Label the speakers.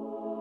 Speaker 1: you